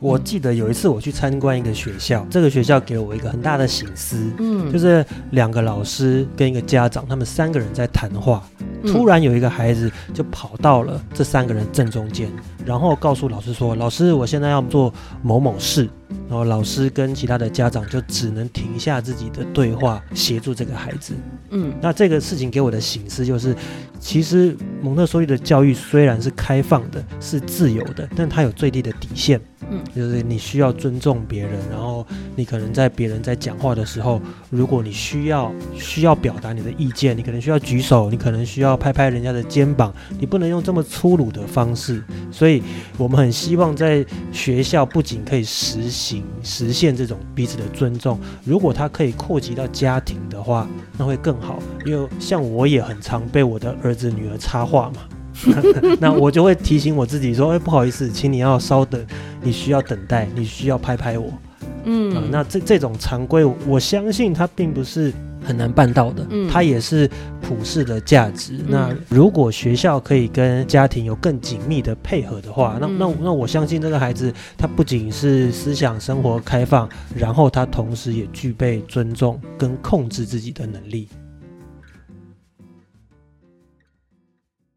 我记得有一次我去参观一个学校，这个学校给了我一个很大的醒思，嗯，就是两个老师跟一个家长，他们三个人在谈话，嗯突然有一个孩子就跑到了这三个人正中间，然后告诉老师说：“老师，我现在要做某某事。”然后老师跟其他的家长就只能停下自己的对话，协助这个孩子。嗯那这个事情给我的醒思就是，其实蒙特梭利的教育虽然是开放的，是自由的，但它有最低的底线。就是你需要尊重别人，然后你可能在别人在讲话的时候，如果你需要需要表达你的意见，你可能需要举手，你可能需要拍拍人家的肩膀，你不能用这么粗鲁的方式。所以我们很希望在学校不仅可以实行实现这种彼此的尊重，如果它可以扩及到家庭的话，那会更好。因为像我也很常被我的儿子女儿插话嘛。那我就会提醒我自己说：“哎，不好意思，请你要稍等，你需要等待，你需要拍拍我。”啊、嗯，那这这种常规，我相信它并不是很难办到的，嗯它也是普世的价值。那如果学校可以跟家庭有更紧密的配合的话，那嗯那那我相信这个孩子他不仅是思想生活开放，然后他同时也具备尊重跟控制自己的能力。